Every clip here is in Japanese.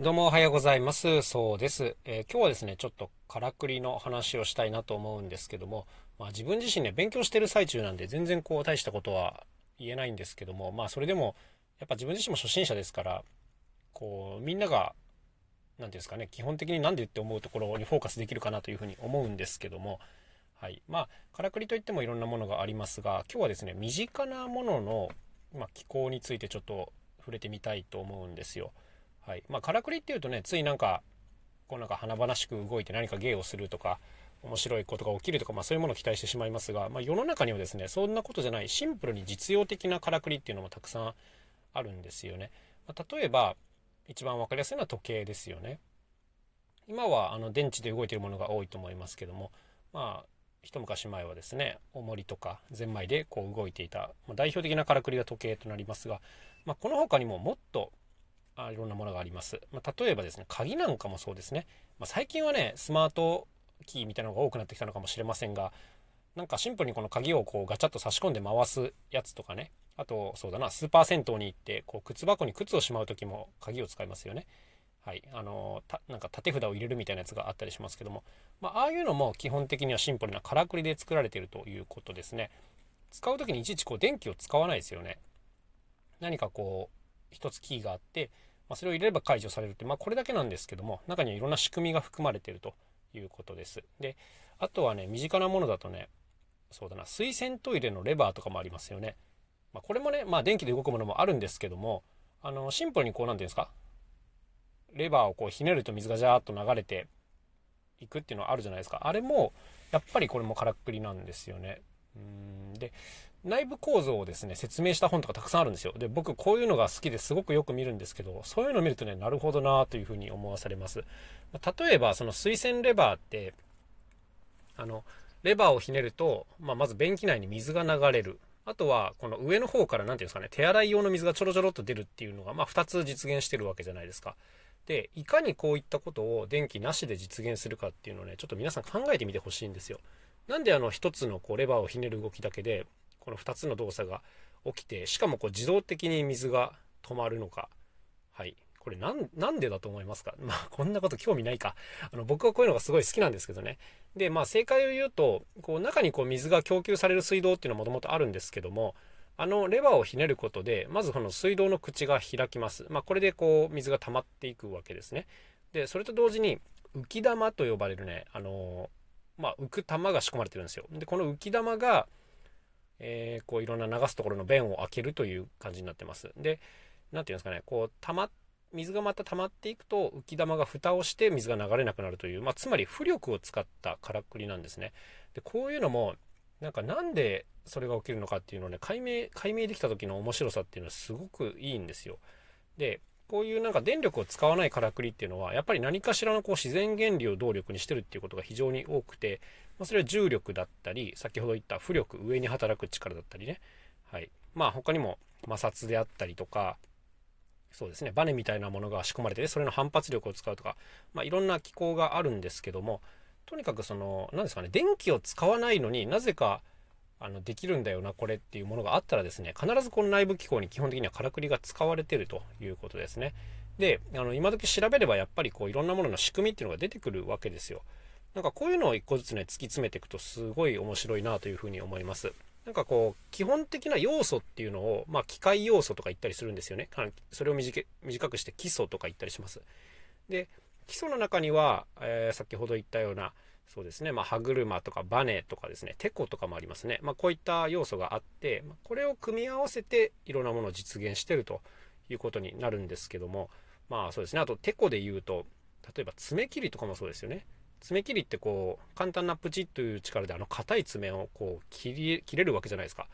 どうもおはようございます。そうです。えー、今日はですね、ちょっとからくりの話をしたいなと思うんですけども、まあ、自分自身ね、勉強してる最中なんで全然こう大したことは言えないんですけども、まあそれでも、やっぱ自分自身も初心者ですから、こう、みんなが、何て言うんですかね、基本的に何でって思うところにフォーカスできるかなというふうに思うんですけども、はい。まあ、からくりといってもいろんなものがありますが、今日はですね、身近なものの、まあ、気候についてちょっと触れてみたいと思うんですよ。はいまあ、からくりっていうとねついなんかこうなんか華々しく動いて何か芸をするとか面白いことが起きるとか、まあ、そういうものを期待してしまいますが、まあ、世の中にはですねそんなことじゃないシンプルに実用的なからくりっていうのもたくさんあるんですよね。まあ、例えば一番分かりやすいのは時計ですよね。今はあの電池で動いてるものが多いと思いますけどもまあ一昔前はですね重りとかゼンマイでこう動いていた、まあ、代表的なからくりが時計となりますが、まあ、この他にももっとあいろんなものがあります。まあ、例えばですね、鍵なんかもそうですね。まあ、最近はね、スマートキーみたいなのが多くなってきたのかもしれませんが、なんかシンプルにこの鍵をこうガチャッと差し込んで回すやつとかね。あと、そうだな、スーパー銭湯に行って、こう靴箱に靴をしまう時も鍵を使いますよね。はい。あのた、なんか縦札を入れるみたいなやつがあったりしますけども、まあ、ああいうのも基本的にはシンプルなからくりで作られているということですね。使う時にいちいちこう電気を使わないですよね。何かこう、一つキーがあって、まあ、それを入れれば解除されるって、まあ、これだけなんですけども、中にはいろんな仕組みが含まれているということです。で、あとはね、身近なものだとね、そうだな、水洗トイレのレバーとかもありますよね。まあ、これもね、まあ、電気で動くものもあるんですけども、あの、シンプルにこう、なんていうんですか、レバーをこうひねると水がジャーッと流れていくっていうのはあるじゃないですか。あれも、やっぱりこれもからっくりなんですよね。うんで、内部構造をですね、説明した本とかたくさんあるんですよ。で、僕こういうのが好きですごくよく見るんですけど、そういうのを見るとね、なるほどなというふうに思わされます。例えば、その水洗レバーって、あの、レバーをひねると、まあ、まず便器内に水が流れる。あとは、この上の方から何て言うんですかね、手洗い用の水がちょろちょろっと出るっていうのが、まあ、2つ実現してるわけじゃないですか。で、いかにこういったことを電気なしで実現するかっていうのをね、ちょっと皆さん考えてみてほしいんですよ。なんであの1つのこうレバーをひねる動きだけで、この2つの動作が起きて、しかもこう自動的に水が止まるのか。はい。これなん、でだと思いますか？まあ、こんなこと興味ないか。あの、僕はこういうのがすごい好きなんですけどね。で、まあ、正解を言うと、こう、中にこう、水が供給される水道っていうのはもともとあるんですけども、あの、レバーをひねることで、まずこの水道の口が開きます。まあ、これでこう、水が溜まっていくわけですね。で、それと同時に、浮き玉と呼ばれるね、あのまあ、浮く玉が仕込まれてるんですよ。で、この浮き玉が、えー、こういろんな流すところの弁を開けるという感じになってます。で、何て言うんですかね、こう、溜ま、水がまた溜まっていくと浮き玉が蓋をして水が流れなくなるという、まあ、つまり浮力を使ったからくりなんですね。で、こういうのも、なんかなんでそれが起きるのかっていうのをね、解明、解明できた時の面白さっていうのはすごくいいんですよ。で、こういうなんか電力を使わないからくりっていうのは、やっぱり何かしらのこう自然原理を動力にしてるっていうことが非常に多くて、まあ、それは重力だったり、先ほど言った浮力、上に働く力だったりね。はい。まあ他にも摩擦であったりとか、そうですね、バネみたいなものが仕込まれて、それの反発力を使うとか、まあいろんな機構があるんですけども、とにかくその、何ですかね、電気を使わないのになぜか、あの、できるんだよな、これっていうものがあったらですね、必ずこの内部機構に基本的にはからくりが使われてるということですね。で、あの、今時調べればやっぱりこういろんなものの仕組みっていうのが出てくるわけですよ。なんかこういうのを一個ずつね、突き詰めていくとすごい面白いなというふうに思います。なんかこう、基本的な要素っていうのを、まあ、機械要素とか言ったりするんですよね。それを短くして基礎とか言ったりします。で、基礎の中には、えー、先ほど言ったような、そうですね、まあ、歯車とかバネとかですね、テコとかもありますね。まあ、こういった要素があって、これを組み合わせていろんなものを実現してるということになるんですけども、まあそうですね、あとテコで言うと、例えば爪切りとかもそうですよね。爪切りってこう簡単なプチッという力であの硬い爪をこう切れるわけじゃないですか。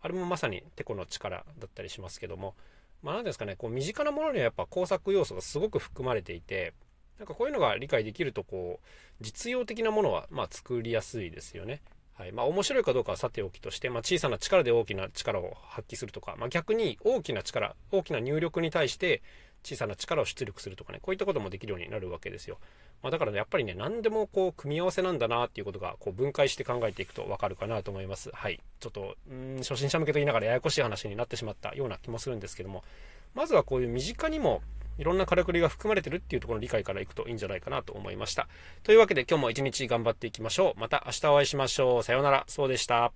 あれもまさにてこの力だったりしますけども。まあ何ですかね。こう身近なものにはやっぱ工作要素がすごく含まれていてなんかこういうのが理解できるとこう実用的なものはま作りやすいですよねはいまあ、面白いかどうかはさておきとして、まあ、小さな力で大きな力を発揮するとか、まあ、逆に大きな力大きな入力に対して小さな力を出力するとかね、こういったこともできるようになるわけですよ。ま、だからね、やっぱりね、何でもこう、組み合わせなんだなっていうことが、こう、分解して考えていくとわかるかなと思います。はい。ちょっと、ん初心者向けと言いながらややこしい話になってしまったような気もするんですけども、まずはこういう身近にもいろんなからくりが含まれてるっていうところの理解からいくといいんじゃないかなと思いました。というわけで今日も一日頑張っていきましょう。また明日お会いしましょう。さようなら。そうでした。